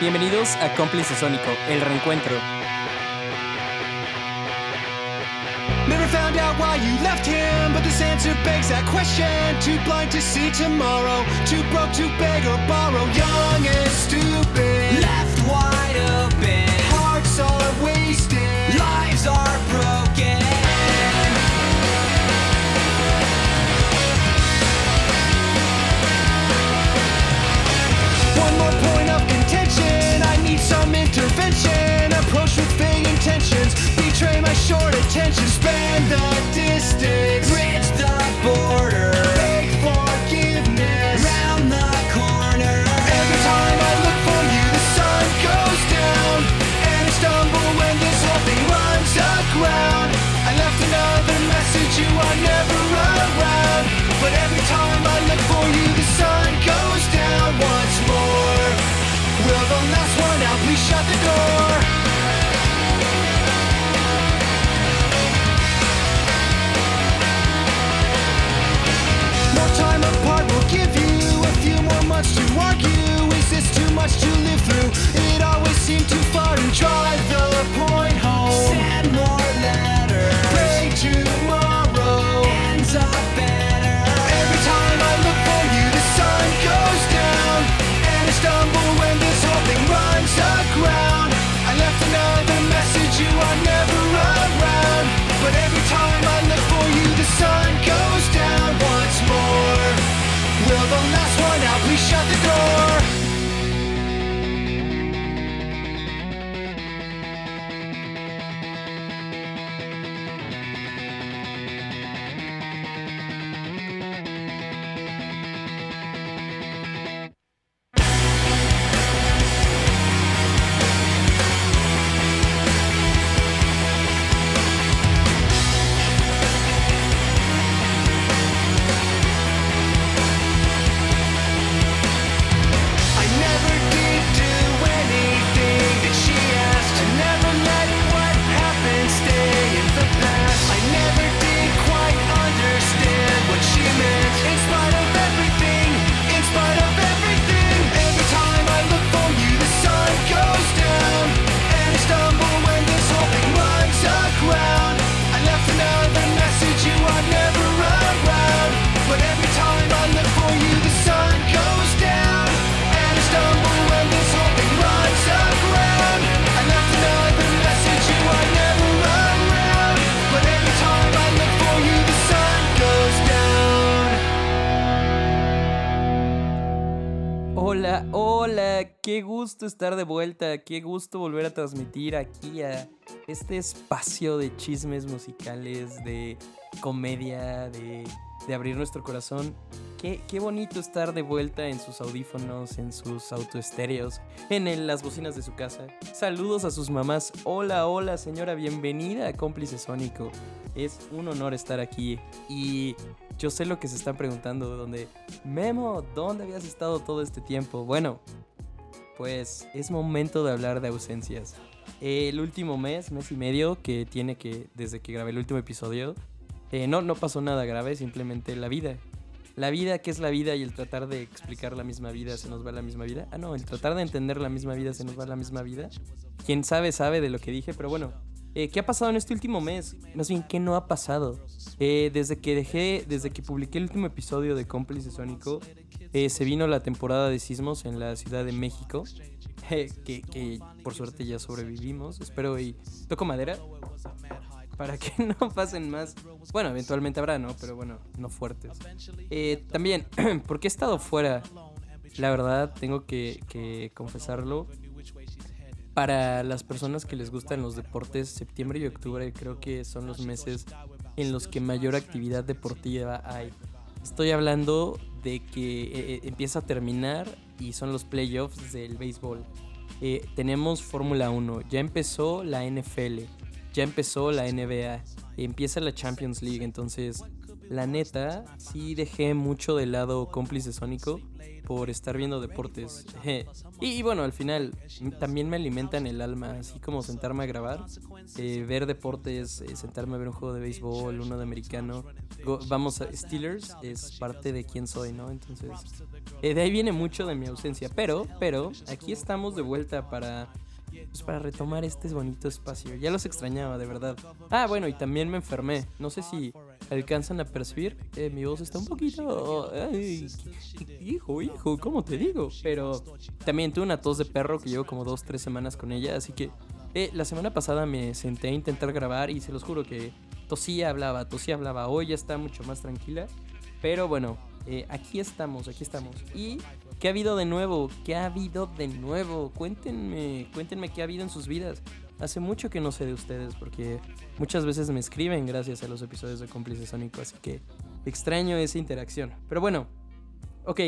Bienvenidos a Cómplice Sónico, el reencuentro. Never found out why you left him, but this answer begs that question. Too blind to see tomorrow, too broke to beg or borrow. Young and stupid, left wide open. Intervention. Approach with vague intentions. Betray my short attention. Span the distance. Shut the door. More time apart will give you a few more months to argue. Is this too much to live through? It always seemed too far and drive time gusto estar de vuelta, qué gusto volver a transmitir aquí a este espacio de chismes musicales, de comedia, de, de abrir nuestro corazón. Qué, qué bonito estar de vuelta en sus audífonos, en sus autoestéreos, en el- las bocinas de su casa. Saludos a sus mamás. Hola, hola señora, bienvenida a Cómplice Sónico. Es un honor estar aquí y yo sé lo que se están preguntando, donde Memo, ¿dónde habías estado todo este tiempo? Bueno, pues es momento de hablar de ausencias. El último mes, mes y medio que tiene que, desde que grabé el último episodio, eh, no, no pasó nada grave, simplemente la vida. La vida, ¿qué es la vida? Y el tratar de explicar la misma vida, se nos va la misma vida. Ah, no, el tratar de entender la misma vida, se nos va la misma vida. Quien sabe, sabe de lo que dije, pero bueno. eh, ¿Qué ha pasado en este último mes? Más bien, ¿qué no ha pasado? Eh, desde que dejé, desde que publiqué el último episodio de Cómplice Sónico, eh, se vino la temporada de sismos en la Ciudad de México. que, que por suerte ya sobrevivimos. Espero y toco madera para que no pasen más. Bueno, eventualmente habrá, ¿no? Pero bueno, no fuertes. Eh, también, porque he estado fuera, la verdad, tengo que, que confesarlo. Para las personas que les gustan los deportes, septiembre y octubre creo que son los meses en los que mayor actividad deportiva hay. Estoy hablando de que eh, eh, empieza a terminar y son los playoffs del béisbol. Eh, tenemos Fórmula 1, ya empezó la NFL, ya empezó la NBA, empieza la Champions League, entonces la neta, sí dejé mucho de lado cómplice sónico por estar viendo deportes. Y, y bueno, al final también me alimentan el alma, así como sentarme a grabar, eh, ver deportes, eh, sentarme a ver un juego de béisbol, uno de americano. Vamos a Steelers, es parte de quién soy, ¿no? Entonces, eh, de ahí viene mucho de mi ausencia. Pero, pero, aquí estamos de vuelta para pues para retomar este bonito espacio. Ya los extrañaba, de verdad. Ah, bueno, y también me enfermé. No sé si alcanzan a percibir. eh, mi voz está un poquito... ay, hijo, hijo, ¿cómo te digo? Pero también tuve una tos de perro que llevo como dos, tres semanas con ella. Así que eh, la semana pasada me senté a intentar grabar y se los juro que tosía, hablaba, tosía, hablaba. Hoy ya está mucho más tranquila. Pero bueno, eh, aquí estamos, aquí estamos. Y ¿Qué ha habido de nuevo? ¿Qué ha habido de nuevo? Cuéntenme, cuéntenme qué ha habido en sus vidas. Hace mucho que no sé de ustedes porque muchas veces me escriben gracias a los episodios de Cómplice Sónico, así que extraño esa interacción. Pero bueno, ok,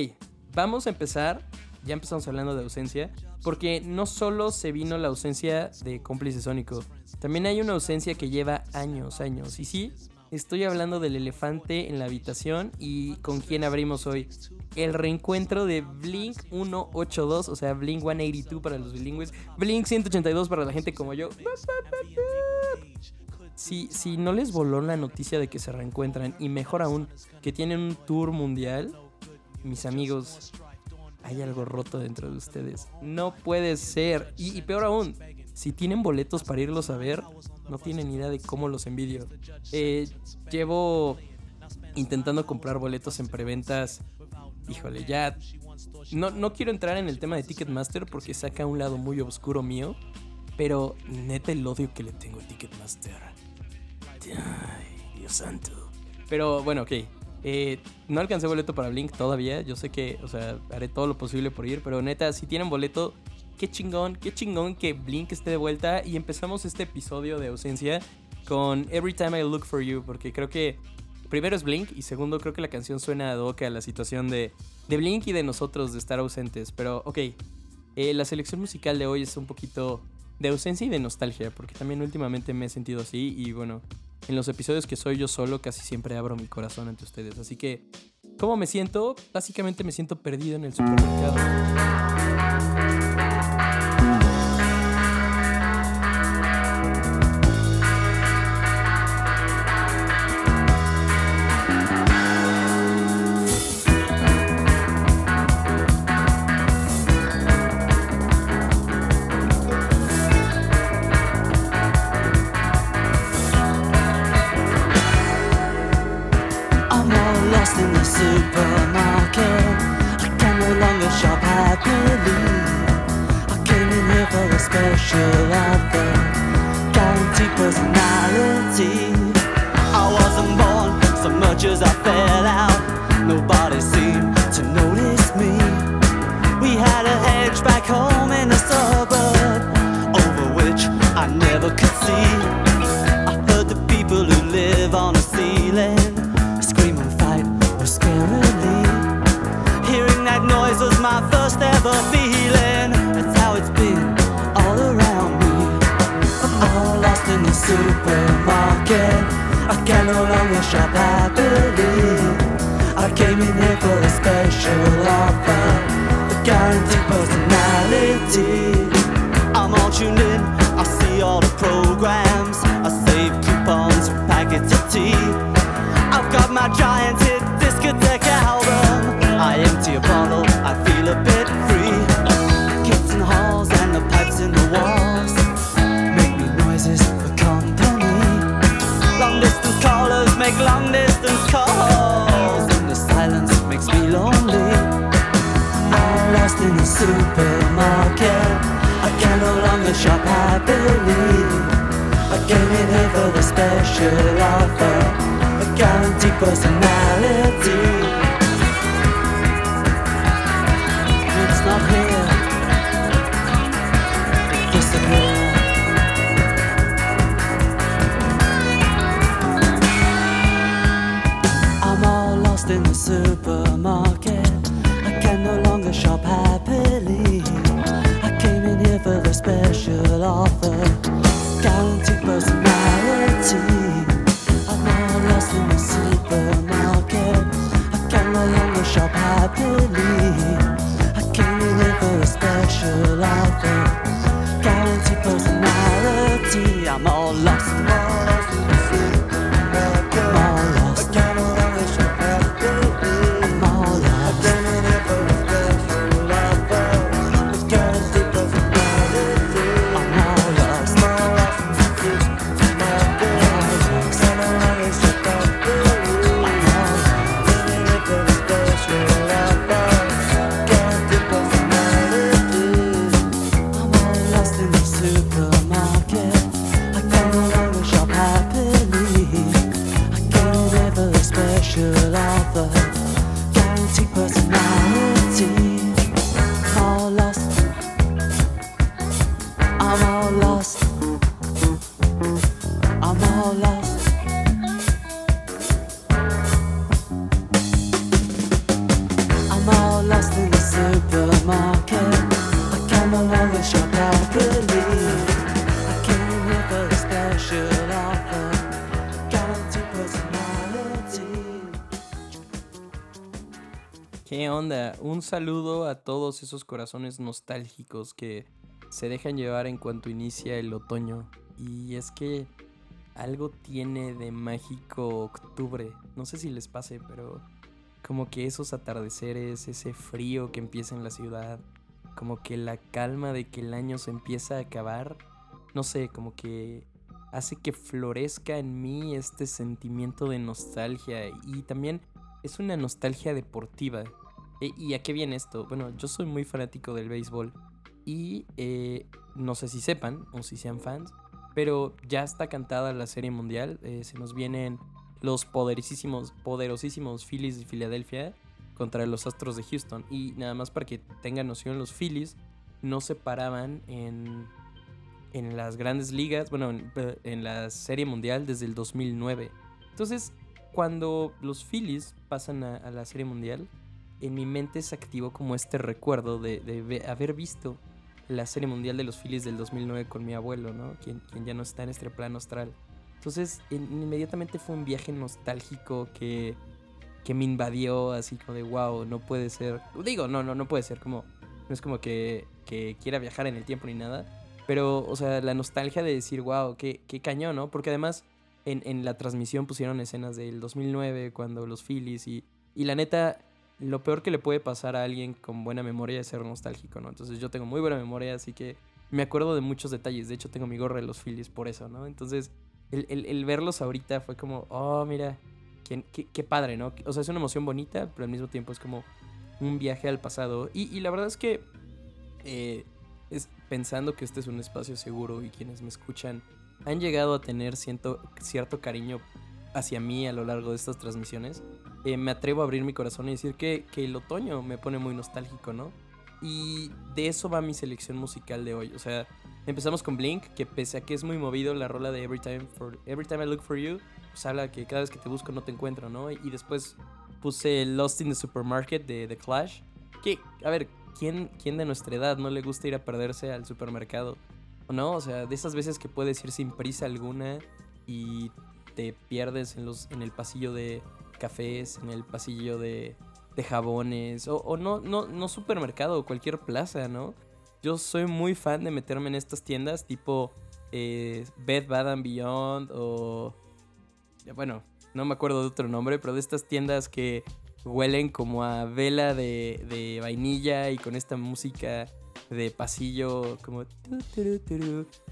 vamos a empezar. Ya empezamos hablando de ausencia, porque no solo se vino la ausencia de Cómplice Sónico, también hay una ausencia que lleva años, años. Y sí, estoy hablando del elefante en la habitación y con quién abrimos hoy el reencuentro de Blink 182, o sea, Blink 182 para los bilingües, Blink 182 para la gente como yo. Si, si no les voló la noticia de que se reencuentran, y mejor aún, que tienen un tour mundial, mis amigos, hay algo roto dentro de ustedes. No puede ser. Y, peor aún, si tienen boletos para irlos a ver, no tienen idea de cómo los envidio. Eh, llevo intentando comprar boletos en preventas híjole, ya. No, no quiero entrar en el tema de Ticketmaster porque saca un lado muy oscuro mío. Pero neta el odio que le tengo a Ticketmaster. Dios santo. Pero bueno, ok. Eh, no alcancé boleto para Blink todavía. Yo sé que, o sea, haré todo lo posible por ir. Pero neta, si tienen boleto, qué chingón, qué chingón que Blink esté de vuelta. Y empezamos este episodio de ausencia con Every Time I Look for You. Porque creo que primero es Blink y segundo creo que la canción suena ad hoc a la situación de, de Blink y de nosotros de estar ausentes. Pero ok, eh, la selección musical de hoy es un poquito de ausencia y de nostalgia, porque también últimamente me he sentido así y bueno, en los episodios que soy yo solo casi siempre abro mi corazón ante ustedes. Así que, ¿cómo me siento? Básicamente me siento perdido en el supermercado. Can no longer shop happily. I came in here for a special offer, a guaranteed personality. I'm all tuned in, I see all the programs. I save coupons packets of tea. I've got my giant supermarket. I can no longer shop happily. I came in here for the special offer, a guaranteed personality. It's not here. It disappeared. I'm all lost in the supermarket. Un saludo a todos esos corazones nostálgicos que se dejan llevar en cuanto inicia el otoño. Y es que algo tiene de mágico octubre. No sé si les pase, pero como que esos atardeceres, ese frío que empieza en la ciudad, como que la calma de que el año se empieza a acabar, no sé, como que hace que florezca en mí este sentimiento de nostalgia y también es una nostalgia deportiva. E- ¿Y a qué viene esto? Bueno, yo soy muy fanático del béisbol y eh, no sé si sepan o si sean fans, pero ya está cantada la Serie Mundial. eh, se nos vienen los poderosísimos, poderosísimos Phillies de Filadelfia contra los Astros de Houston. Y nada más para que tengan noción, los Phillies no se paraban en, en las grandes ligas, bueno, en, eh, la Serie Mundial desde el 2009. Entonces, cuando los Phillies pasan a la Serie Mundial, en mi mente se activó como este recuerdo de, de haber visto la Serie Mundial de los Phillies del 2009 con mi abuelo, ¿no? Quien, quien ya no está en este plano astral. Entonces, in- inmediatamente fue un viaje nostálgico que, que me invadió, así como de, wow, no puede ser. Digo, no, no, no puede ser, como, no es como que, que quiera viajar en el tiempo ni nada. Pero, o sea, la nostalgia de decir, wow, qué, qué cañón, ¿no? Porque además, en, en la transmisión pusieron escenas del 2009, cuando los Phillies y, y la neta, lo peor que le puede pasar a alguien con buena memoria es ser nostálgico, ¿no? Entonces yo tengo muy buena memoria, así que me acuerdo de muchos detalles. De hecho, tengo mi gorra de los Phillies por eso, ¿no? Entonces, el, verlos ahorita fue como, oh, mira, qué, padre, ¿no? O sea, es una emoción bonita, pero al mismo tiempo es como un viaje al pasado. Y, la verdad es que, eh, es pensando que este es un espacio seguro y quienes me escuchan han llegado a tener cierto cariño hacia mí a lo largo de estas transmisiones, eh, me atrevo a abrir mi corazón y decir que, que el otoño me pone muy nostálgico, ¿no? Y de eso va mi selección musical de hoy. O sea, empezamos con Blink, que pese a que es muy movido la rola de Every Time, for, Every Time I Look For You, pues habla que cada vez que te busco no te encuentro, ¿no? Y después puse Lost in the Supermarket de The Clash. Que, a ver, ¿quién, ¿quién de nuestra edad no le gusta ir a perderse al supermercado? ¿O no? O sea, de esas veces que puedes ir sin prisa alguna y te pierdes en, los, en el pasillo de cafés, en el pasillo de, jabones, o, no, no, no supermercado, cualquier plaza, ¿no? Yo soy muy fan de meterme en estas tiendas tipo eh, Bed Bath and Beyond o... Bueno, no me acuerdo de otro nombre, pero de estas tiendas que huelen como a vela de, vainilla y con esta música de pasillo como...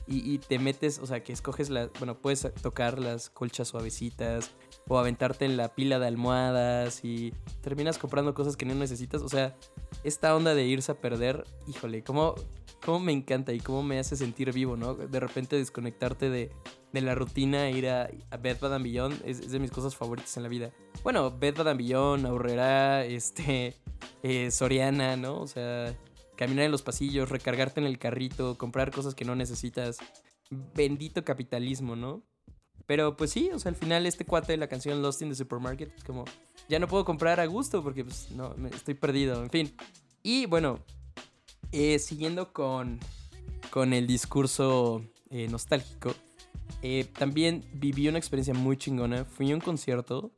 y, y te metes, o sea, que escoges las... Bueno, puedes tocar las colchas suavecitas o aventarte en la pila de almohadas y terminas comprando cosas que no necesitas. O sea, esta onda de irse a perder, híjole, cómo, cómo me encanta y cómo me hace sentir vivo, ¿no? De repente desconectarte de, de la rutina, ir a, a Bed Bath and Beyond es, es de mis cosas favoritas en la vida. Bueno, Bed Bath and Beyond, Aurrera, este, eh, Soriana, ¿no? O sea, caminar en los pasillos, recargarte en el carrito, comprar cosas que no necesitas. Bendito capitalismo, ¿no? Pero pues sí, o sea, al final este cuate de la canción Lost in the Supermarket es como, ya no puedo comprar a gusto porque pues no, me estoy perdido, en fin. Y bueno, eh, siguiendo con, con el discurso eh, nostálgico, eh, también viví una experiencia muy chingona. Fui a un concierto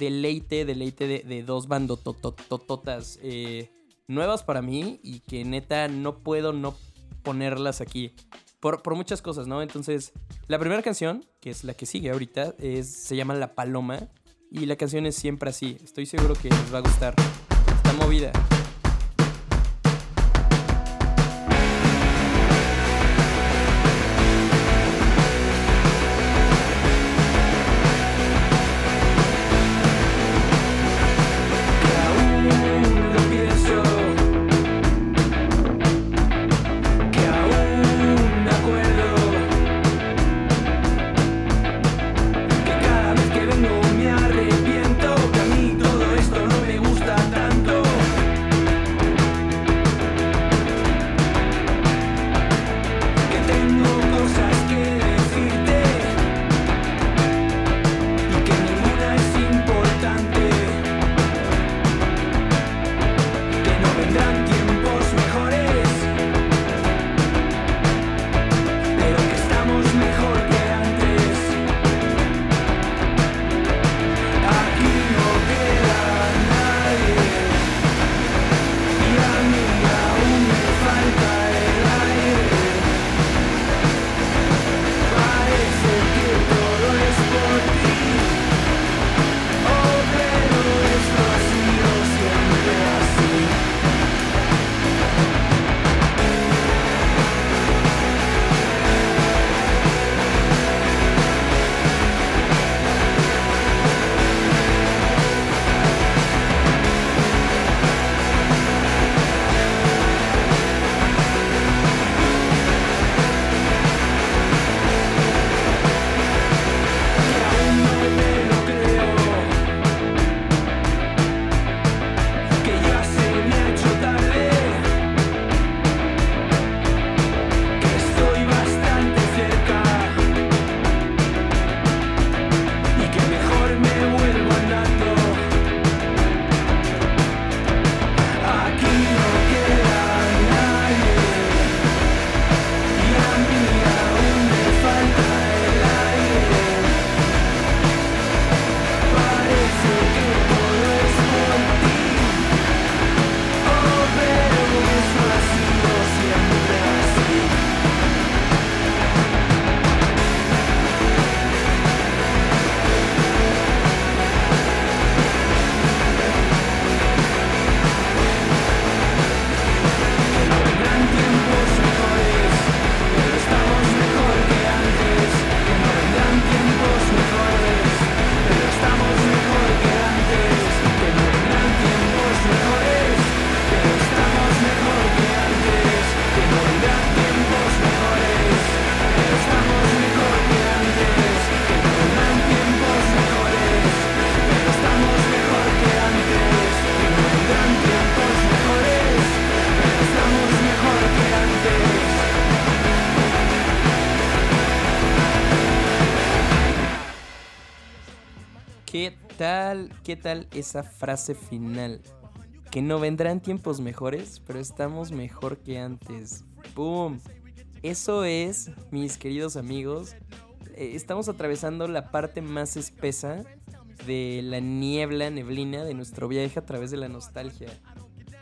deleite, deleite de, de dos bandototototas eh, nuevas para mí y que neta no puedo no ponerlas aquí. Por, por muchas cosas, ¿no? Entonces, la primera canción, que es la que sigue ahorita, es, se llama La Paloma. Y la canción es siempre así. Estoy seguro que les va a gustar. Está movida. ¿Qué tal esa frase final? Que no vendrán tiempos mejores, pero estamos mejor que antes. ¡Boom! Eso es, mis queridos amigos. eh, estamos atravesando la parte más espesa de la niebla, neblina de nuestro viaje a través de la nostalgia.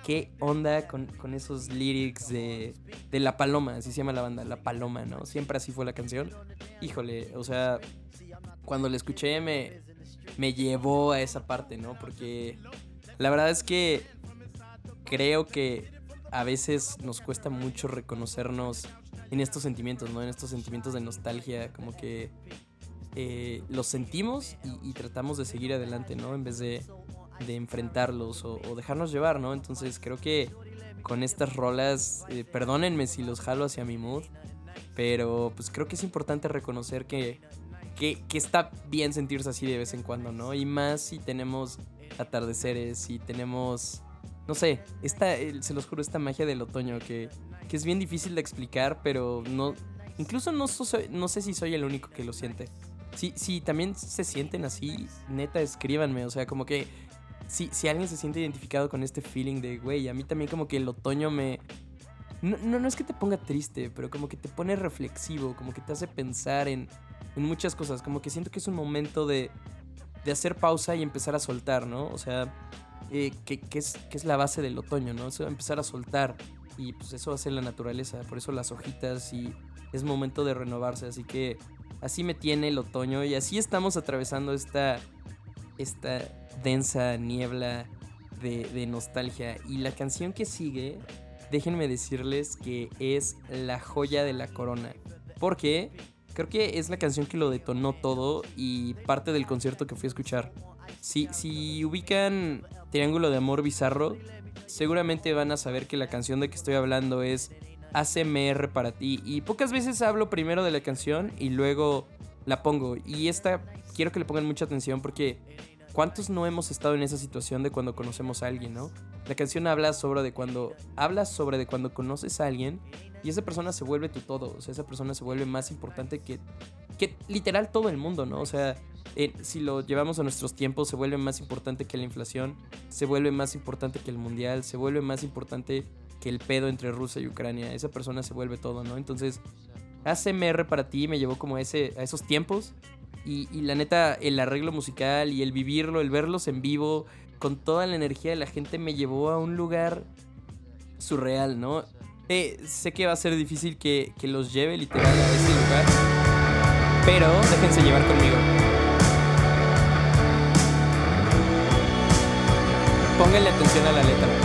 ¿Qué onda con, esos lyrics de, de La Paloma? Así se llama la banda, La Paloma, ¿no? Siempre así fue la canción. Híjole, o sea, cuando la escuché me, me llevó a esa parte, ¿no? Porque la verdad es que creo que a veces nos cuesta mucho reconocernos en estos sentimientos, ¿no? En estos sentimientos de nostalgia, como que eh, los sentimos y, y tratamos de seguir adelante, ¿no? En vez de, de enfrentarlos o, dejarnos llevar, ¿no? Entonces creo que con estas rolas, eh, perdónenme si los jalo hacia mi mood, pero pues creo que es importante reconocer que, que, que está bien sentirse así de vez en cuando, ¿no? Y más si tenemos atardeceres, si tenemos, no sé, esta, se los juro, esta magia del otoño que, que es bien difícil de explicar, pero no, incluso no, no sé si soy el único que lo siente. Si, si también se sienten así, neta, escríbanme, o sea, como que si, si alguien se siente identificado con este feeling de, güey, a mí también como que el otoño me... No, no, no es que te ponga triste, pero como que te pone reflexivo, como que te hace pensar en, en muchas cosas, como que siento que es un momento de, de hacer pausa y empezar a soltar, ¿no? O sea, eh, que, que es, que es la base del otoño, ¿no? O empezar a soltar. Y pues eso hace la naturaleza, por eso las hojitas y es momento de renovarse. Así que así me tiene el otoño y así estamos atravesando esta, esta densa niebla de, de nostalgia. Y la canción que sigue, déjenme decirles que es la joya de la corona. Porque creo que es la canción que lo detonó todo y parte del concierto que fui a escuchar. Si, si ubican Triángulo de Amor Bizarro, seguramente van a saber que la canción de que estoy hablando es ACMR para ti. Y pocas veces hablo primero de la canción y luego la pongo. Y esta quiero que le pongan mucha atención porque ¿cuántos no hemos estado en esa situación de cuando conocemos a alguien, no? La canción habla sobre de cuando habla sobre de cuando conoces a alguien y esa persona se vuelve tu todo, o sea, esa persona se vuelve más importante que que literal todo el mundo, ¿no? O sea, eh, si lo llevamos a nuestros tiempos, se vuelve más importante que la inflación, se vuelve más importante que el mundial, se vuelve más importante que el pedo entre Rusia y Ucrania. Esa persona se vuelve todo, ¿no? Entonces, ACMR para ti me llevó como a, ese, a esos tiempos. Y, y la neta, el arreglo musical y el vivirlo, el verlos en vivo, con toda la energía de la gente, me llevó a un lugar surreal, ¿no? Eh, sé que va a ser difícil que, que los lleve literal a ese lugar, pero déjense llevar conmigo. Pónganle atención a la letra.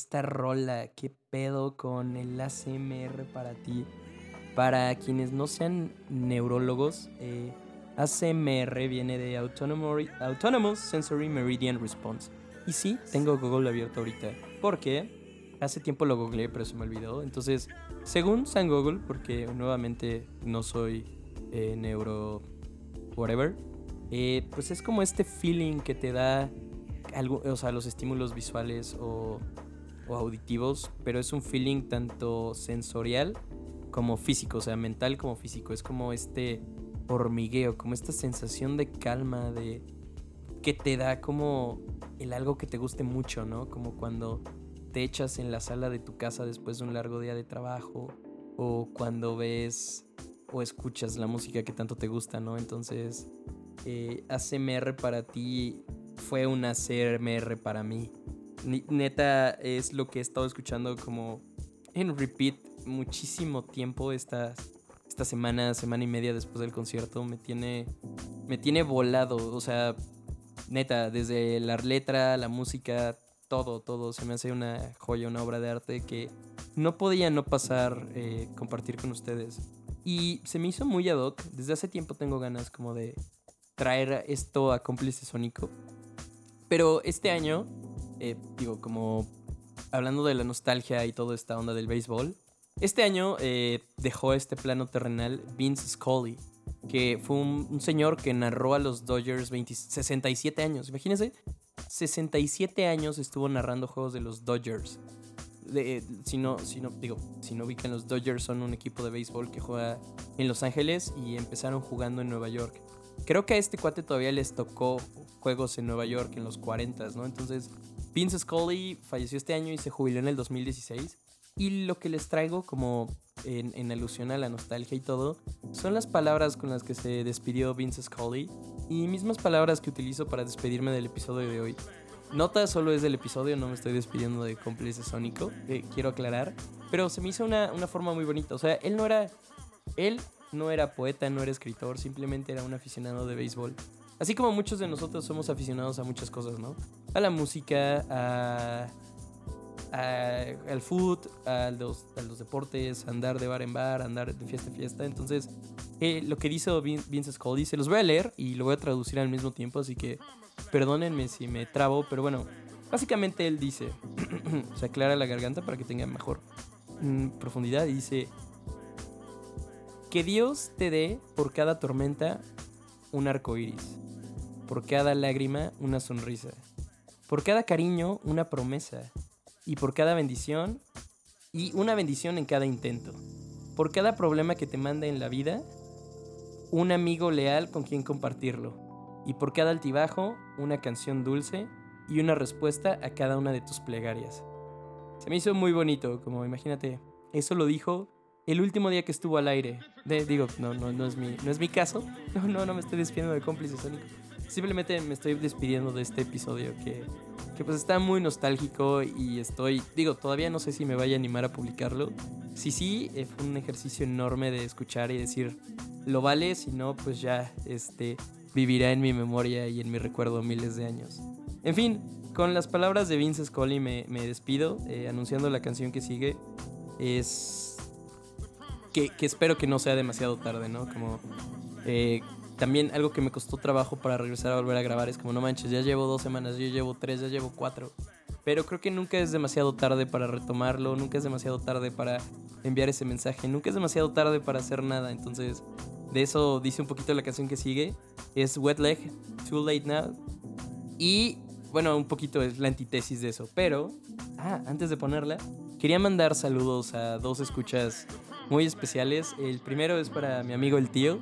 Esta rola? ¿Qué pedo con el ACMR para ti? Para quienes no sean neurólogos, eh, ACMR viene de Autonomo- Autonomous Sensory Meridian Response. Y sí, tengo Google abierto ahorita. Porque hace tiempo lo googleé, pero se me olvidó. Entonces, según San Google, porque nuevamente no soy eh, neuro whatever, eh, pues es como este feeling que te da algo, o sea, los estímulos visuales o, o auditivos, pero es un feeling tanto sensorial como físico, o sea, mental como físico. Es como este hormigueo, como esta sensación de calma, de que te da como el algo que te guste mucho, ¿no? Como cuando te echas en la sala de tu casa después de un largo día de trabajo o cuando ves o escuchas la música que tanto te gusta, ¿no? Entonces, eh, ACMR para ti fue un ACMR para mí. Neta, es lo que he estado escuchando como en repeat muchísimo tiempo esta, esta semana, semana y media después del concierto. Me tiene, me tiene volado, o sea, neta, desde la letra, la música, todo, todo. Se me hace una joya, una obra de arte que no podía no pasar, eh, compartir con ustedes. Y se me hizo muy ad hoc. Desde hace tiempo tengo ganas como de traer esto a cómplice sónico. Pero este año, eh, digo, como hablando de la nostalgia y toda esta onda del béisbol, este año eh, dejó este plano terrenal Vince Scully, que fue un, señor que narró a los Dodgers 20 67 años. Imagínense, 67 años estuvo narrando juegos de los Dodgers. De- eh, si no, si no, digo, si no ubican los Dodgers son un equipo de béisbol que juega en Los Ángeles y empezaron jugando en Nueva York. Creo que a este cuate todavía les tocó juegos en Nueva York en los 40, ¿no? Entonces, Vince Scully falleció este año y se jubiló en el 2016. Y lo que les traigo como en, alusión a la nostalgia y todo, son las palabras con las que se despidió Vince Scully y mismas palabras que utilizo para despedirme del episodio de hoy. Nota solo es del episodio, no me estoy despidiendo de cómplice sónico, eh, quiero aclarar. Pero se me hizo una, una forma muy bonita. O sea, él no era. Él no era poeta, no era escritor, simplemente era un aficionado de béisbol. Así como muchos de nosotros somos aficionados a muchas cosas, ¿no? A la música, a, a- al food, a los, deportes, andar de bar en bar, andar de fiesta en fiesta. Entonces, eh, lo que dice Vin- Vince Scully, se los voy a leer y lo voy a traducir al mismo tiempo, así que perdónenme si me trabo, pero bueno, básicamente él dice, se aclara la garganta para que tenga mejor mm, profundidad y dice, que Dios te dé por cada tormenta un arco iris, por cada lágrima una sonrisa, por cada cariño una promesa, y por cada bendición, y una bendición en cada intento. Por cada problema que te mande en la vida, un amigo leal con quien compartirlo. Y por cada altibajo, una canción dulce y una respuesta a cada una de tus plegarias. Se me hizo muy bonito, como imagínate, eso lo dijo el último día que estuvo al aire. De- digo, no, no, no, es mi, no es mi caso. No, no, no me estoy despidiendo de cómplice sónico. Simplemente me estoy despidiendo de este episodio que, que pues está muy nostálgico y estoy, digo, todavía no sé si me vaya a animar a publicarlo. Si sí, eh, fue un ejercicio enorme de escuchar y decir, lo vale, si no, pues ya este, vivirá en mi memoria y en mi recuerdo miles de años. En fin, con las palabras de Vince Scully me, me despido, eh, anunciando la canción que sigue. Es que, que espero que no sea demasiado tarde, ¿no? Como eh, también algo que me costó trabajo para regresar a volver a grabar es como, no manches, ya llevo dos semanas, yo llevo tres, ya llevo cuatro. Pero creo que nunca es demasiado tarde para retomarlo, nunca es demasiado tarde para enviar ese mensaje, nunca es demasiado tarde para hacer nada. Entonces, de eso dice un poquito la canción que sigue. Es Wet Leg, Too Late Now. Y bueno, un poquito es la antítesis de eso. Pero, ah, antes de ponerla, quería mandar saludos a dos escuchas muy especiales. El primero es para mi amigo el tío.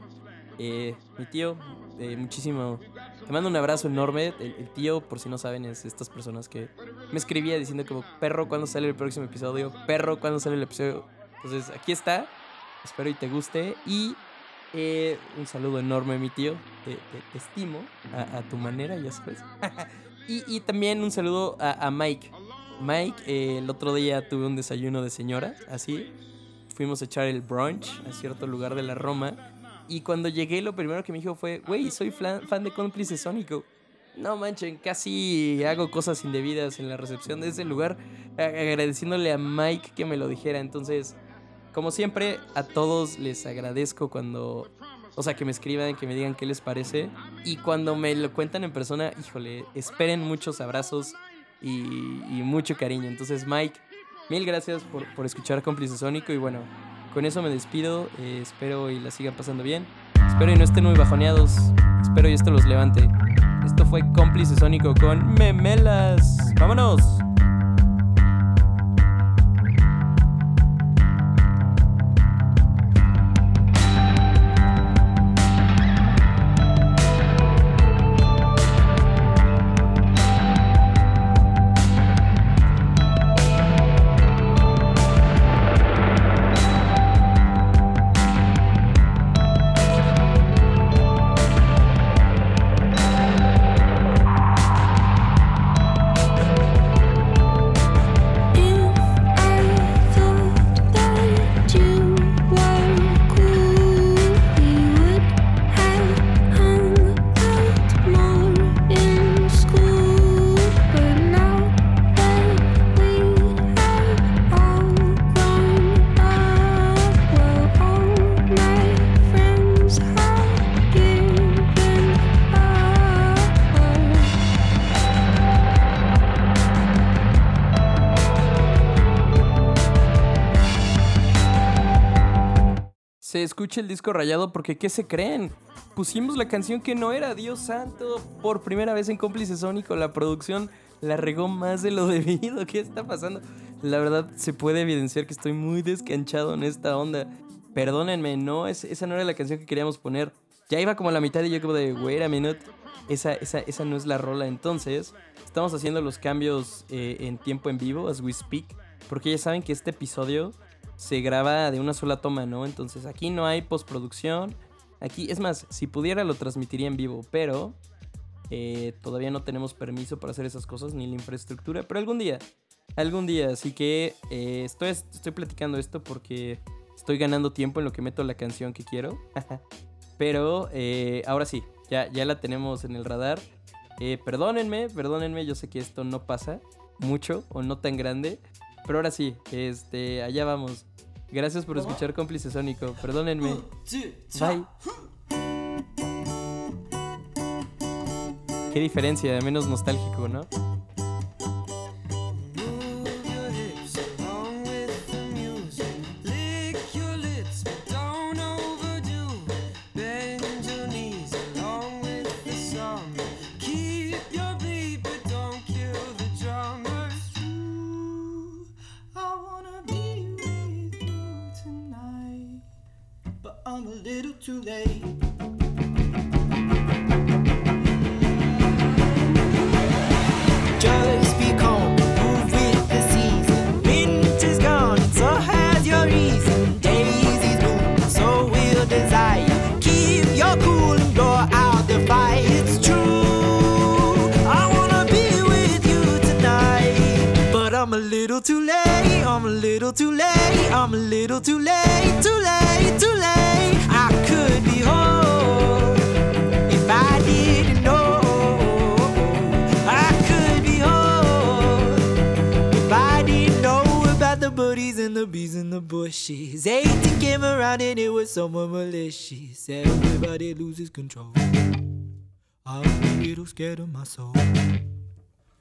Eh, mi tío, eh, muchísimo. Te mando un abrazo enorme. El, el tío, por si no saben, es estas personas que me escribía diciendo como, perro, ¿cuándo sale el próximo episodio? Perro, ¿cuándo sale el episodio? Entonces, aquí está. Espero y te guste. Y eh, un saludo enorme, mi tío. Te, te- te estimo a, a tu manera, ya sabes. y, y también un saludo a, a Mike. Mike, eh, el otro día tuve un desayuno de señora, así. Fuimos a echar el brunch a cierto lugar de la Roma. Y cuando llegué, lo primero que me dijo fue, güey, soy fan de Cómplice Sónico. No manchen, casi hago cosas indebidas en la recepción de ese lugar, agradeciéndole a Mike que me lo dijera. Entonces, como siempre, a todos les agradezco cuando, o sea, que me escriban, que me digan qué les parece. Y cuando me lo cuentan en persona, híjole, esperen muchos abrazos y, y mucho cariño. Entonces, Mike, mil gracias por, por escuchar Cómplice Sónico. Y bueno, con eso me despido. eh, espero y la sigan pasando bien. Espero y no estén muy bajoneados. Espero y esto los levante. Esto fue Cómplice Sónico con Memelas. ¡Vámonos! Se escucha el disco rayado porque ¿qué se creen? Pusimos la canción que no era, Dios santo, por primera vez en Cómplice Sónico. La producción la regó más de lo debido. ¿Qué está pasando? La verdad se puede evidenciar que estoy muy descanchado en esta onda. Perdónenme, no, es, esa no era la canción que queríamos poner. Ya iba como a la mitad y yo como de, wait a minute. Esa, esa, esa no es la rola. Entonces, estamos haciendo los cambios eh, en tiempo en vivo, as we speak. Porque ya saben que este episodio se graba de una sola toma, ¿no? Entonces aquí no hay postproducción. Aquí, es más, si pudiera lo transmitiría en vivo, pero eh, todavía no tenemos permiso para hacer esas cosas ni la infraestructura. Pero algún día, algún día. Así que eh, estoy, estoy platicando esto porque estoy ganando tiempo en lo que meto la canción que quiero. pero eh, ahora sí, ya, ya la tenemos en el radar. Perdónenme, perdónenme, yo sé que esto no pasa mucho o no tan grande. Pero ahora sí, este, allá vamos. Gracias por escuchar Cómplice Sónico. Perdónenme. Bye. Qué diferencia, menos nostálgico, ¿no? Birdies and the bees in the bushes. 18 came around and it was somewhat malicious. Everybody loses control. I'm a little scared of my soul.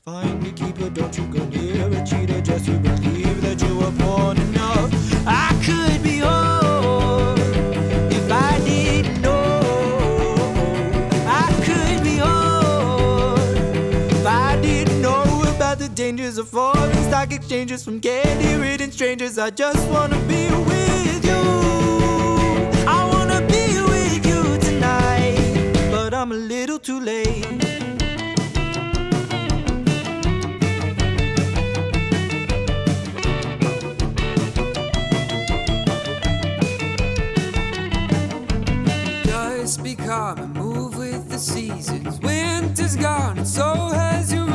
Find the keeper, don't you go near a cheater just to believe that you were born enough. I could be whole dangers of foreign stock exchanges from candy-ridden strangers. I just wanna be with you. I wanna be with you tonight, but I'm a little too late. Just be calm and move with the seasons. Winter's gone and so has your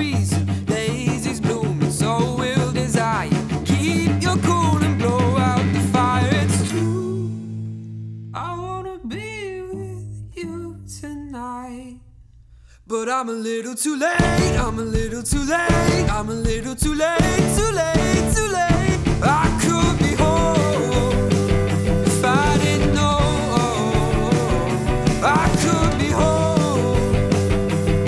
I'm a little too late, I'm a little too late, I'm a little too late, too late, too late. I could be home if I didn't know. I could be home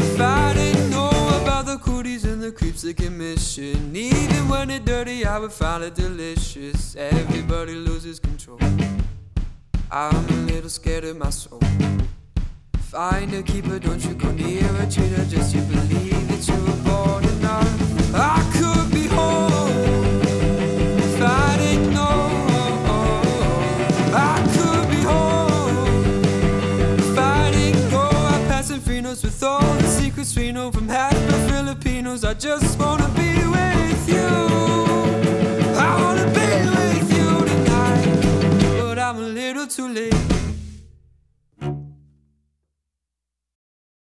if I didn't know about the cooties and the creeps that get mission. Even when it's dirty, I would find it delicious. Everybody loses control. I'm a little scared of my soul. Find a keeper, don't you go near a cheater, just you believe that you were born enough. I could be home if I didn't know. I could be home if I didn't go. I pass Filipinos with all the secrets we know from half the Filipinos. I just wanna be with you.